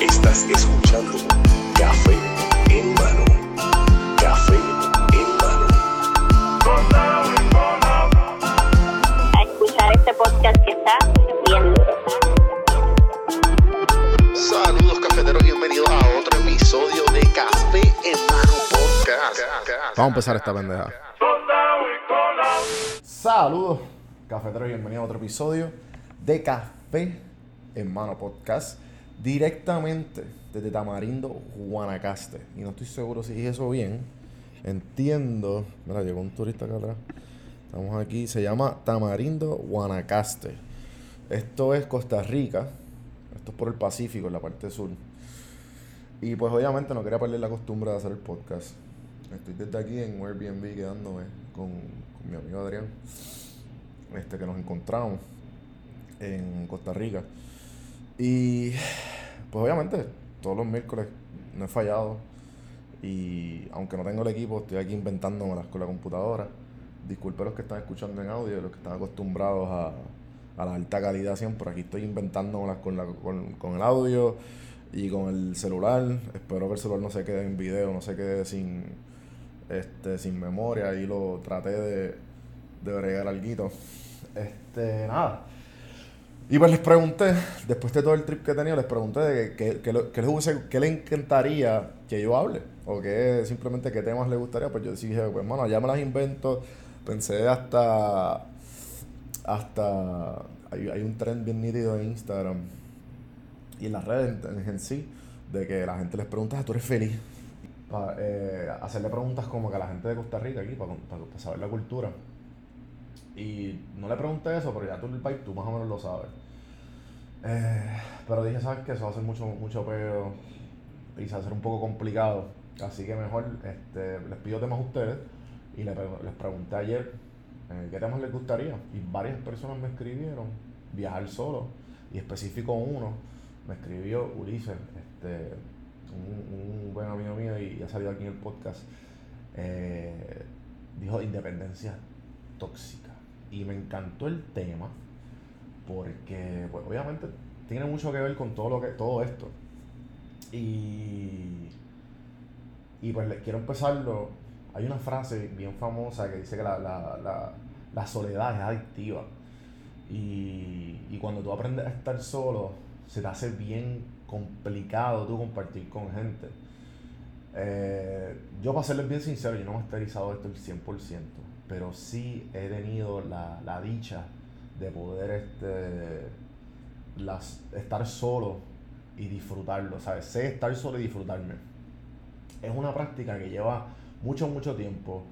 Estás escuchando Café en mano. Café en mano. a escuchar este podcast que está bien. Saludos cafeteros, bienvenidos a otro episodio de Café en mano podcast. Vamos a empezar esta pendeja. Saludos, cafeteros, bienvenidos a otro episodio de Café en Mano Podcast. Directamente desde Tamarindo, Guanacaste. Y no estoy seguro si dije eso bien. Entiendo. Mira, llegó un turista acá atrás. Estamos aquí. Se llama Tamarindo, Guanacaste. Esto es Costa Rica. Esto es por el Pacífico, en la parte sur. Y pues obviamente no quería perder la costumbre de hacer el podcast. Estoy desde aquí en Airbnb quedándome con, con mi amigo Adrián. Este que nos encontramos en Costa Rica. Y pues obviamente todos los miércoles no he fallado. Y aunque no tengo el equipo, estoy aquí inventándomelas con la computadora. Disculpe los que están escuchando en audio, los que están acostumbrados a, a la alta calidad siempre. Aquí estoy inventándomelas con, la, con, con el audio y con el celular. Espero que el celular no se quede en video, no se quede sin, este, sin memoria. Ahí lo traté de, de bregar algo. Este, nada. Y pues les pregunté, después de todo el trip que he tenido, les pregunté de qué, qué, les qué les encantaría que yo hable. O qué simplemente qué temas les gustaría. Pues yo dije, pues bueno, ya me las invento. Pensé hasta. Hasta. Hay, hay un trend bien nítido en Instagram y en las redes en, en sí, de que la gente les pregunta, "Ah, ¿tú eres feliz? Pa- eh, hacerle preguntas como que a la gente de Costa Rica aquí, para, para saber la cultura. Y no le pregunté eso, pero ya tú el país, tú más o menos lo sabes. Eh, pero dije, ¿sabes qué? Eso va a ser mucho, mucho peo y se va a hacer un poco complicado. Así que mejor este, les pido temas a ustedes y les pregunté ayer eh, qué temas les gustaría. Y varias personas me escribieron viajar solo. Y específico uno me escribió Ulises, este, un, un buen amigo mío y ha salido aquí en el podcast. eh, dijo independencia tóxica. Y me encantó el tema porque pues, obviamente tiene mucho que ver con todo lo que todo esto. Y, y pues le- quiero empezarlo. Hay una frase bien famosa que dice que la, la, la, la soledad es adictiva. Y, y cuando tú aprendes a estar solo, se te hace bien complicado tú compartir con gente. Eh, yo para serles bien sincero, yo no he esterilizado esto el 100%, pero sí he tenido la, la dicha de poder este, las, estar solo y disfrutarlo, ¿sabes? Sé estar solo y disfrutarme. Es una práctica que lleva mucho, mucho tiempo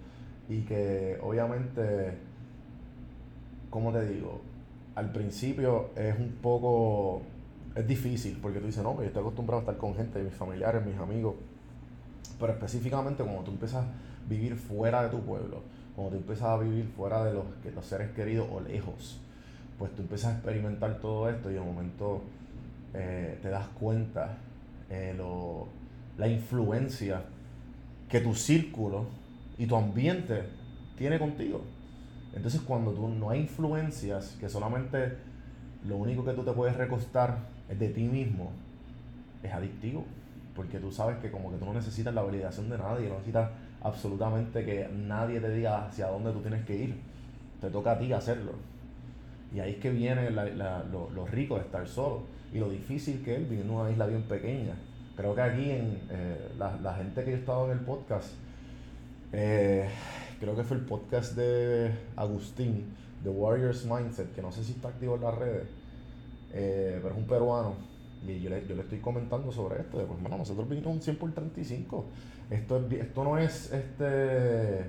y que obviamente, como te digo, al principio es un poco, es difícil porque tú dices, no, pues yo estoy acostumbrado a estar con gente, mis familiares, mis amigos, pero específicamente cuando tú empiezas a vivir fuera de tu pueblo, cuando tú empiezas a vivir fuera de los, que- los seres queridos o lejos, pues tú empiezas a experimentar todo esto y de momento eh, te das cuenta eh, lo- la influencia que tu círculo y tu ambiente tiene contigo. Entonces cuando tú no hay influencias, que solamente lo único que tú te puedes recostar es de ti mismo, es adictivo. Porque tú sabes que como que tú no necesitas la validación de nadie, no necesitas absolutamente que nadie te diga hacia dónde tú tienes que ir. Te toca a ti hacerlo. Y ahí es que viene la- la- lo, lo rico de estar solo y lo difícil que es vivir en una isla bien pequeña. Creo que aquí en eh, la, la gente que yo he estado en el podcast, eh, creo que fue el podcast de Agustín, The Warriors Mindset, que no sé si está activo en las redes, eh, pero es un peruano. Y yo le, yo le estoy comentando sobre esto. de, Pues, bueno, nosotros vinimos un 100 por 35. Esto, es, esto no es este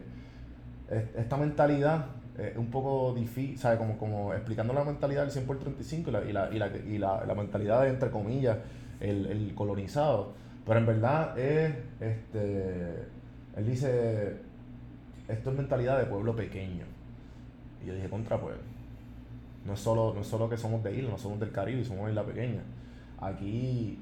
es- esta mentalidad es un poco difícil, ¿sabes? Como, como explicando la mentalidad del 100 por 35 y la, y la, y la, y la, la mentalidad de, entre comillas, el, el colonizado. Pero en verdad es, este, él dice, esto es mentalidad de pueblo pequeño. Y yo dije, contra pues, no es solo, no es solo que somos de isla, no somos del Caribe, somos de isla pequeña. Aquí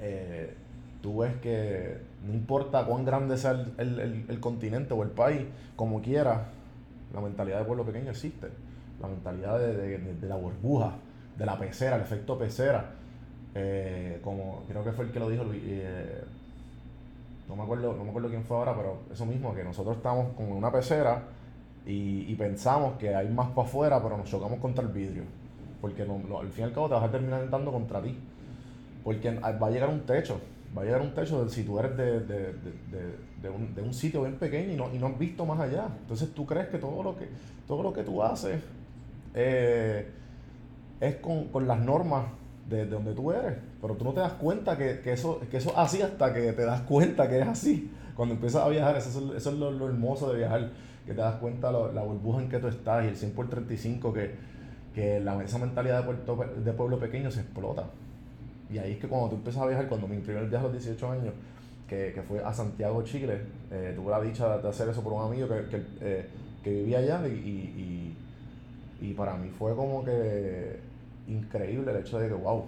eh, tú ves que no importa cuán grande sea el, continente o el país, como quiera, la mentalidad de pueblo pequeño existe. La mentalidad de, la burbuja, de la pecera, el efecto pecera. Eh, como creo que fue el que lo dijo eh, no me acuerdo, no me acuerdo quién fue ahora, pero eso mismo, que nosotros estamos con una pecera y, pensamos que hay más para afuera, pero nos chocamos contra el vidrio. Porque al fin y al cabo te vas a terminar dando contra ti. Porque va a llegar un techo va a llegar un techo de, si tú eres de, de, de, un, de, un, sitio bien pequeño y no, y no has visto más allá. Entonces tú crees que todo lo que, todo lo que tú haces eh, es con, con, las normas de, donde tú eres. Pero tú no te das cuenta que, que, eso, que eso es así hasta que te das cuenta que es así. Cuando empiezas a viajar, eso, es, eso es lo, hermoso de viajar, que te das cuenta la burbuja en que tú estás y el 100 por 35 que, que esa mentalidad de, puerto, de pueblo pequeño se explota. Y ahí es que cuando tú empiezas a viajar, cuando mi primer viaje a los 18 años, que, que fue a Santiago, Chile, eh, tuve la dicha de hacer eso por un amigo que, que, eh, que vivía allá y, y, y, para mí fue como que increíble el hecho de que, wow,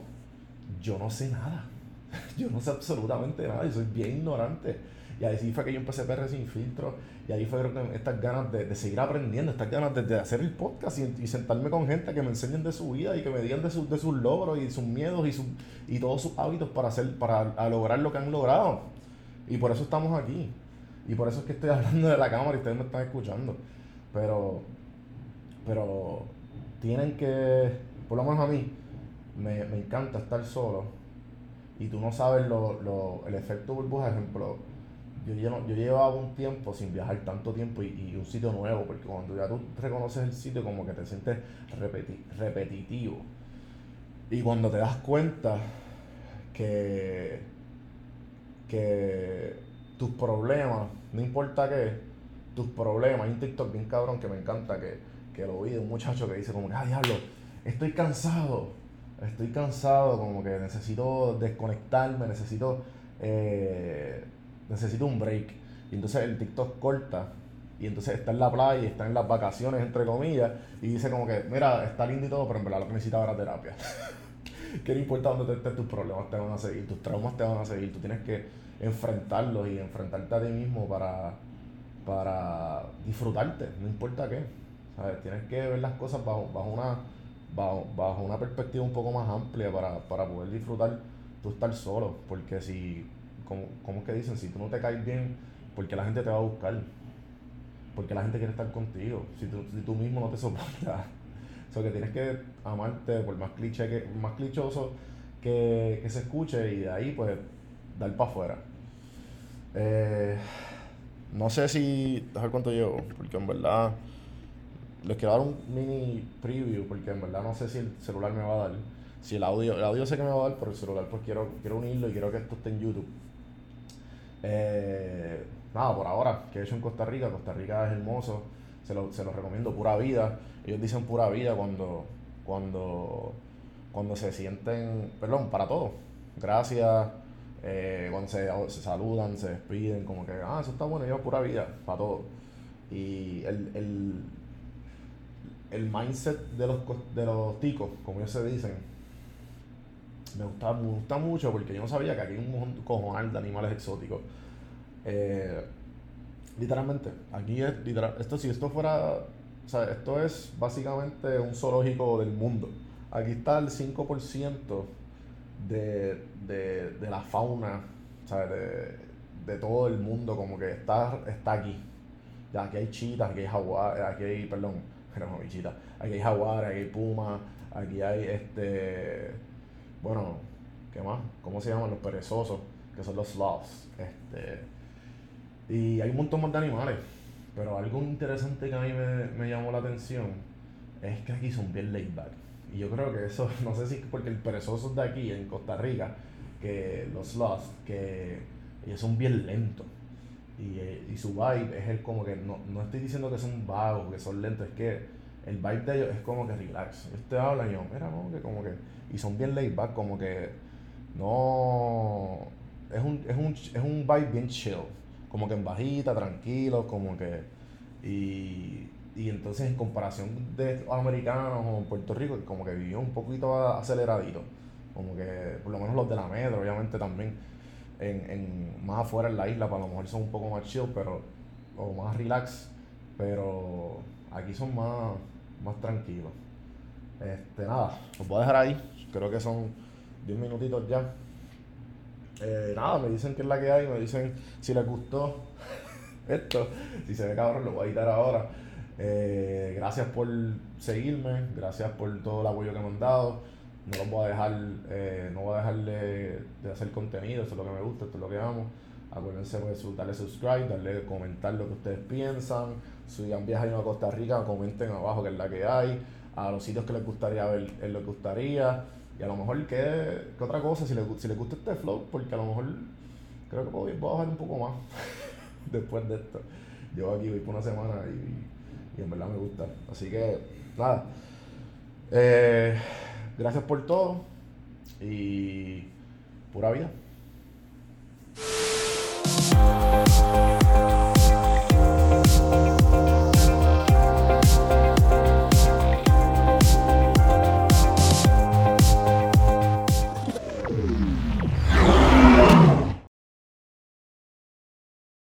yo no sé nada, yo no sé absolutamente nada, yo soy bien ignorante y ahí fue que yo empecé PR sin filtro. Y ahí fue estas ganas de, de seguir aprendiendo, estas ganas de, de hacer el podcast y, sentarme con gente que me enseñen de su vida y que me digan de, de sus logros y sus miedos y, su, y todos sus hábitos para, hacer, para lograr lo que han logrado. Y por eso estamos aquí. Y por eso es que estoy hablando de la cámara y ustedes me están escuchando. Pero, pero tienen que, por lo menos a mí, me, me encanta estar solo. Y tú no sabes lo, lo, el efecto burbuja, ejemplo yo, yo llevaba un tiempo sin viajar tanto tiempo y, un sitio nuevo, porque cuando ya tú reconoces el sitio como que te sientes repetitivo. Y cuando te das cuenta que, que tus problemas, no importa qué, tus problemas, hay un TikTok bien cabrón que me encanta, que, que lo vi de un muchacho que dice como, ah, diablo, estoy cansado, estoy cansado, como que necesito desconectarme, necesito... Eh, necesito un break. Y entonces el TikTok corta y entonces está en la playa está en las vacaciones, entre comillas, y dice como que, mira, está lindo y todo, pero en verdad lo que necesita era terapia. que no importa dónde estés, tus problemas te van a seguir, tus traumas te van a seguir, tú tienes que enfrentarlos y enfrentarte a ti mismo para, para disfrutarte, no importa qué. ¿sabes? Tienes que ver las cosas bajo, bajo, una, bajo, bajo una perspectiva un poco más amplia para, para poder disfrutar tú estar solo, porque si como, es que dicen? Si tú no te caes bien, porque la gente te va a buscar? Porque la gente quiere estar contigo. Si tú, si tú mismo no te soportas. O sea, que tienes que amarte, por más cliché que, más clichoso que, se escuche, y de ahí pues dar para afuera. Eh, no sé si. Dejar cuánto llevo, porque en verdad. Les quiero dar un mini preview, porque en verdad no sé si el celular me va a dar. Si el audio, el audio sé que me va a dar, pero el celular pues quiero, quiero unirlo y quiero que esto esté en YouTube. Eh, nada, por ahora, que he hecho en Costa Rica. Costa Rica es hermoso, se lo, se lo recomiendo, pura vida. Ellos dicen pura vida cuando, cuando, cuando se sienten, perdón, para todo. Gracias, eh, cuando se, saludan, se despiden, como que, ah, eso está bueno, yo pura vida, para todo. Y el, el, el mindset de los, de los ticos, como ellos se dicen, me gusta, me gusta mucho porque yo no sabía que aquí hay un cojonal de animales exóticos. Eh, literalmente, aquí es literal, esto si esto fuera, o sea, esto es básicamente un zoológico del mundo. Aquí está el 5% de, de, de la fauna, De, de todo el mundo, como que está, está aquí. Ya, aquí hay chitas, aquí hay jaguares, aquí hay, perdón, no, chitas, aquí hay jaguares, aquí hay pumas, aquí hay este bueno, ¿qué más? ¿Cómo se llaman los perezosos? Que son los sloths. Este, y hay un montón más de animales. Pero algo interesante que a mí me, llamó la atención es que aquí son bien laid back. Y yo creo que eso, no sé si es porque el perezoso de aquí, en Costa Rica, que los sloths, que ellos son bien lentos. Y, y, su vibe es el como que, no, no estoy diciendo que son vagos, que son lentos, es que el vibe de ellos es como que relax. Ellos te hablan y yo, mira, como que, como que y son bien laid back, como que no. Es un, es un, es un vibe bien chill, como que en bajita, tranquilo, como que. Y, y entonces en comparación de los americanos o Puerto Rico, como que vivió un poquito aceleradito, como que por lo menos los de la metro, obviamente también. en, en más afuera en la isla, para lo mejor son un poco más chill, pero, o más relax, pero aquí son más, más tranquilos. Este, nada, los voy a dejar ahí, creo que son 10 minutitos ya. Eh, nada, me dicen que es la que hay, me dicen si les gustó esto, si se ve cabrón, lo voy a editar ahora. Eh, gracias por seguirme, gracias por todo el apoyo que me han dado. No los voy a dejar, eh, no voy a dejar de, hacer contenido, eso es lo que me gusta, esto es lo que amo. Acuérdense de darle subscribe, darle comentar lo que ustedes piensan. Si han viajado a Costa Rica, comenten abajo que es la que hay. A los sitios que les gustaría ver, es lo que gustaría. Y a lo mejor, ¿qué, otra cosa? Si les, si les gusta este flow, porque a lo mejor creo que puedo, puedo bajar un poco más después de esto. Llevo aquí, voy por una semana y, y en verdad me gusta. Así que, nada. Eh, gracias por todo y pura vida.